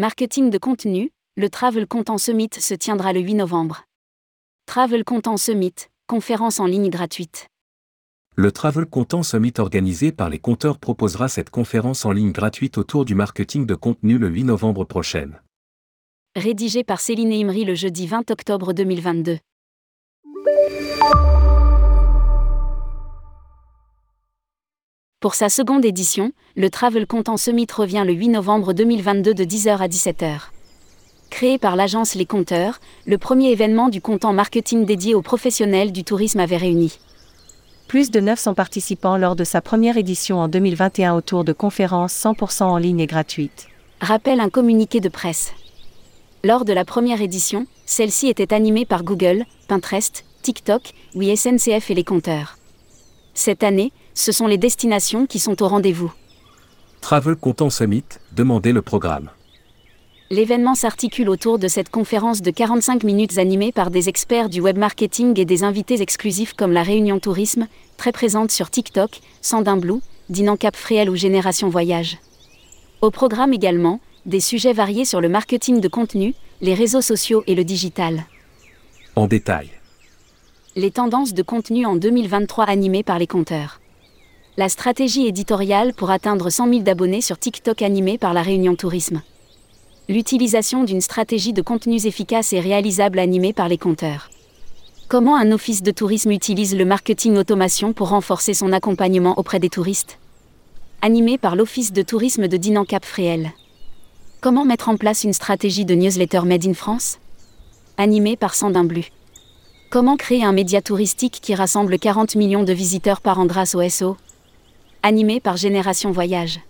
Marketing de contenu, le Travel Content Summit se tiendra le 8 novembre. Travel Content Summit, conférence en ligne gratuite. Le Travel Content Summit organisé par les compteurs proposera cette conférence en ligne gratuite autour du marketing de contenu le 8 novembre prochain. Rédigé par Céline Imri le jeudi 20 octobre 2022. Pour sa seconde édition, le Travel Content Summit revient le 8 novembre 2022 de 10h à 17h. Créé par l'agence Les Compteurs, le premier événement du content marketing dédié aux professionnels du tourisme avait réuni. Plus de 900 participants lors de sa première édition en 2021 autour de conférences 100% en ligne et gratuites. Rappelle un communiqué de presse. Lors de la première édition, celle-ci était animée par Google, Pinterest, TikTok, oui SNCF et les compteurs. Cette année, ce sont les destinations qui sont au rendez-vous. Travel Content Summit, demandez le programme. L'événement s'articule autour de cette conférence de 45 minutes animée par des experts du web marketing et des invités exclusifs comme la Réunion Tourisme, très présente sur TikTok, Sandin Blue, Dinan Cap Fréel ou Génération Voyage. Au programme également, des sujets variés sur le marketing de contenu, les réseaux sociaux et le digital. En détail. Les tendances de contenu en 2023 animées par les compteurs. La stratégie éditoriale pour atteindre 100 000 d'abonnés sur TikTok animée par la Réunion Tourisme. L'utilisation d'une stratégie de contenus efficace et réalisable animée par les compteurs. Comment un office de tourisme utilise le marketing automation pour renforcer son accompagnement auprès des touristes? Animé par l'Office de tourisme de Dinan Cap Fréel. Comment mettre en place une stratégie de newsletter Made in France? Animé par Sandin Blu. Comment créer un média touristique qui rassemble 40 millions de visiteurs par an grâce au SO Animé par Génération Voyage.